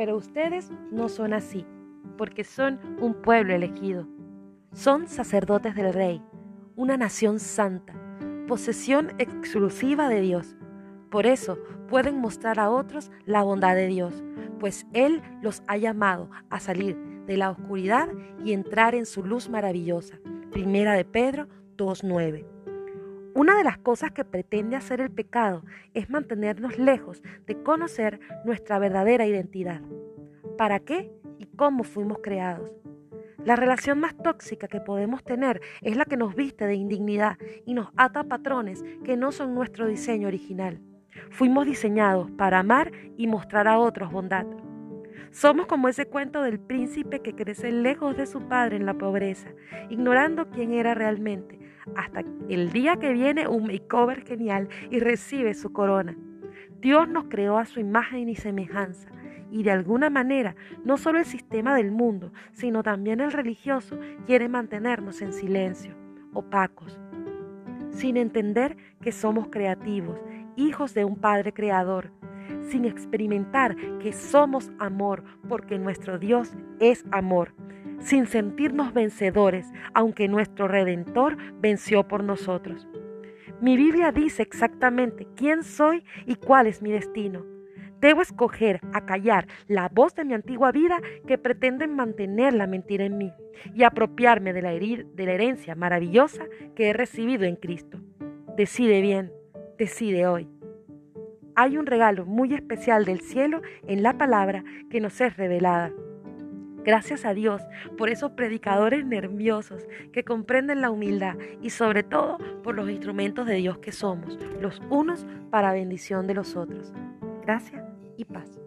Pero ustedes no son así, porque son un pueblo elegido. Son sacerdotes del Rey, una nación santa, posesión exclusiva de Dios. Por eso pueden mostrar a otros la bondad de Dios, pues Él los ha llamado a salir de la oscuridad y entrar en su luz maravillosa. Primera de Pedro 2.9. Una de las cosas que pretende hacer el pecado es mantenernos lejos de conocer nuestra verdadera identidad. ¿Para qué y cómo fuimos creados? La relación más tóxica que podemos tener es la que nos viste de indignidad y nos ata a patrones que no son nuestro diseño original. Fuimos diseñados para amar y mostrar a otros bondad. Somos como ese cuento del príncipe que crece lejos de su padre en la pobreza, ignorando quién era realmente, hasta el día que viene un makeover genial y recibe su corona. Dios nos creó a su imagen y semejanza, y de alguna manera no solo el sistema del mundo, sino también el religioso quiere mantenernos en silencio, opacos, sin entender que somos creativos, hijos de un Padre Creador, sin experimentar que somos amor, porque nuestro Dios es amor, sin sentirnos vencedores, aunque nuestro Redentor venció por nosotros. Mi Biblia dice exactamente quién soy y cuál es mi destino. Debo escoger a callar la voz de mi antigua vida que pretende mantener la mentira en mí y apropiarme de la, de la herencia maravillosa que he recibido en Cristo. Decide bien, decide hoy hay un regalo muy especial del cielo en la palabra que nos es revelada. Gracias a Dios por esos predicadores nerviosos que comprenden la humildad y sobre todo por los instrumentos de Dios que somos, los unos para bendición de los otros. Gracias y paz.